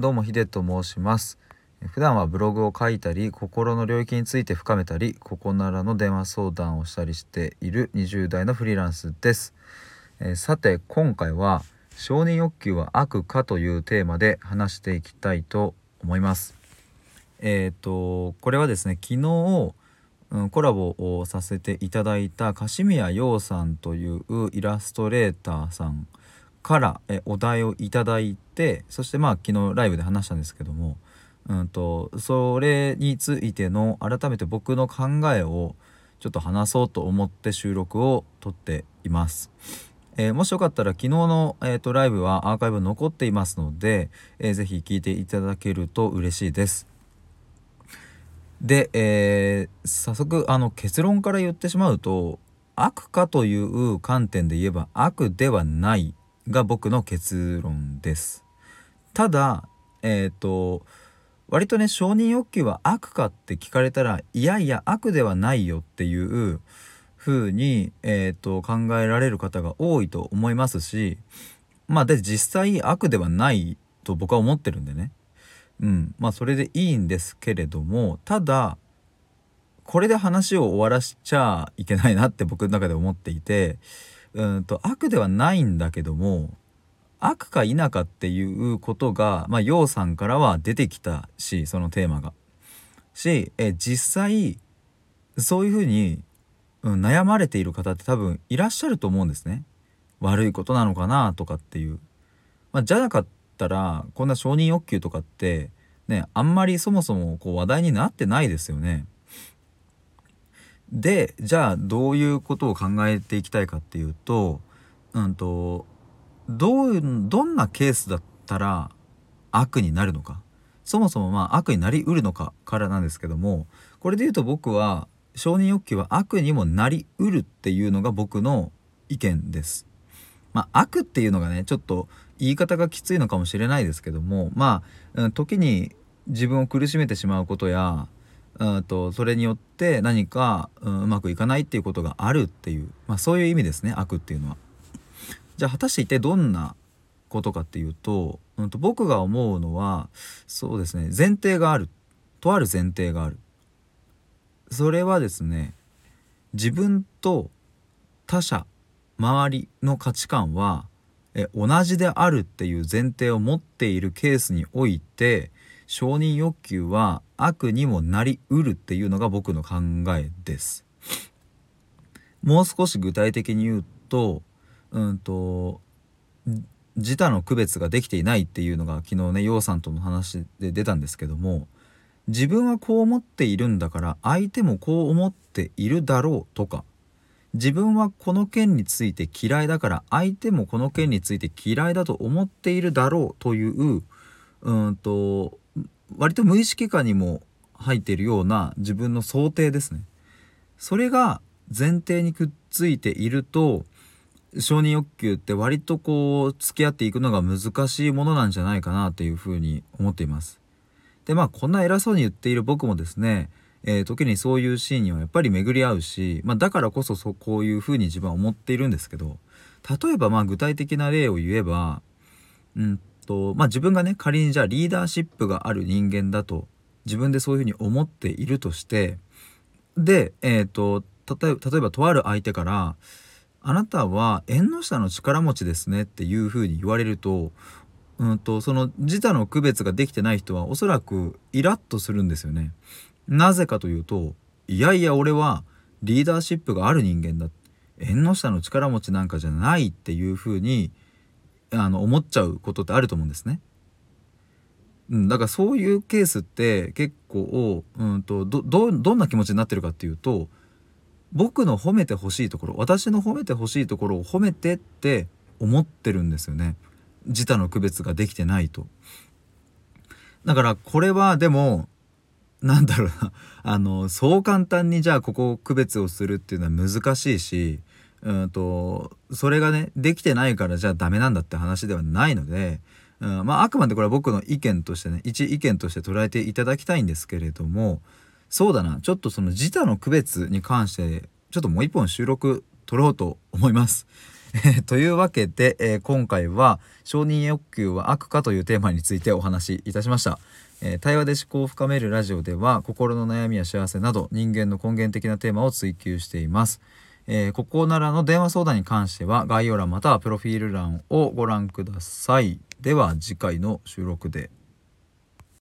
どうもヒデと申します。普段はブログを書いたり心の領域について深めたりここならの電話相談をしたりしている20代のフリーランスです、え、さて今回は承認欲求は悪かというテーマで話していきたいと思います。えっ、ー、とこれはですね昨日、コラボをさせていただいた樫宮陽さんというイラストレーターさんからえお題をいただいてそしてまあ昨日ライブで話したんですけども、うんと、それについての改めて僕の考えをちょっと話そうと思って収録を撮っています。えー、もしよかったら昨日の、えーと、ライブはアーカイブ残っていますので、えー、ぜひ聞いていただけると嬉しいです。で、えー、早速あの結論から言ってしまうと悪かという観点で言えば悪ではないが僕の結論です。ただえっ、ー、と割とね承認欲求は悪かって聞かれたらいやいや悪ではないよっていう風に、えーと、考えられる方が多いと思いますしまあで実際悪ではないと僕は思ってるんでねうんまあそれでいいんですけれどもただこれで話を終わらしちゃいけないなって僕の中で思っていてうんと悪ではないんだけども悪か否かっていうことがまあ陽さんからは出てきたしそのテーマが。しえ実際そういうふうに、うん、悩まれている方って多分いらっしゃると思うんですね。悪いことなのかなとかっていう。まあ、じゃなかったらこんな承認欲求とかってねあんまりそもそもこう話題になってないですよね。でじゃあどういうことを考えていきたいかっていうと,、うんと、どうどんなケースだったら悪になるのかそもそもまあ悪になりうるのかからなんですけどもこれで言うと僕は承認欲求は悪にもなりうるっていうのが僕の意見です。まあ、悪っていうのがねちょっと言い方がきついのかもしれないですけどもまあ時に自分を苦しめてしまうことやうんとそれによって何か、う、うまくいかないっていうことがあるっていう、まあ、そういう意味ですね悪っていうのは。じゃあ果たして一体どんなことかっていうと,、うんと、僕が思うのはそうですね前提があるとある前提がある。それはですね自分と他者周りの価値観はえ同じであるっていう前提を持っているケースにおいて承認欲求は悪にもなりうるっていうのが僕の考えです。もう少し具体的に言うと、うんと、自他の区別ができていないっていうのが昨日ね、陽さんとの話で出たんですけども、自分はこう思っているんだから相手もこう思っているだろうとか、自分はこの件について嫌いだから相手もこの件について嫌いだと思っているだろうといううんと割と無意識下にも入っているような自分の想定ですね。それが前提にくっついていると承認欲求って割とこう付き合っていくのが難しいものなんじゃないかなというふうに思っています。でまあこんな偉そうに言っている僕もですね、えー、時にそういうシーンにはやっぱり巡り合うし、まあ、だからこそそこういうふうに自分は思っているんですけど例えばまあ具体的な例を言えばうんとまあ、自分がね仮にじゃあリーダーシップがある人間だと自分でそういうふうに思っているとしてで、えーと、例えば例えばとある相手から「あなたは縁の下の力持ちですね」っていうふうに言われると,、うんと、その自他の区別ができてない人はおそらくイラッとするんですよね。なぜかというといやいや俺はリーダーシップがある人間だ縁の下の力持ちなんかじゃないっていうふうにあの思っちゃうことってあると思うんですね。うん、だからそういうケースって結構うんとどどんな気持ちになってるかっていうと僕の褒めてほしいところ私の褒めてほしいところを褒めてって思ってるんですよね自他の区別ができてないと。だからこれはでもなんだろうなあのそう簡単にじゃあここを区別をするっていうのは難しいしうんとそれがねできてないからじゃあダメなんだって話ではないので、うん、まああくまでこれは僕の意見としてね一意見として捉えていただきたいんですけれどもそうだなちょっとその自他の区別に関してちょっともう一本収録撮ろうと思います。というわけで、えー今回は「承認欲求は悪か?」というテーマについてお話しいたしました。えー対話で思考を深めるラジオでは心の悩みや幸せなど人間の根源的なテーマを追求しています。えーここならの電話相談に関しては概要欄またはプロフィール欄をご覧ください。では次回の収録で。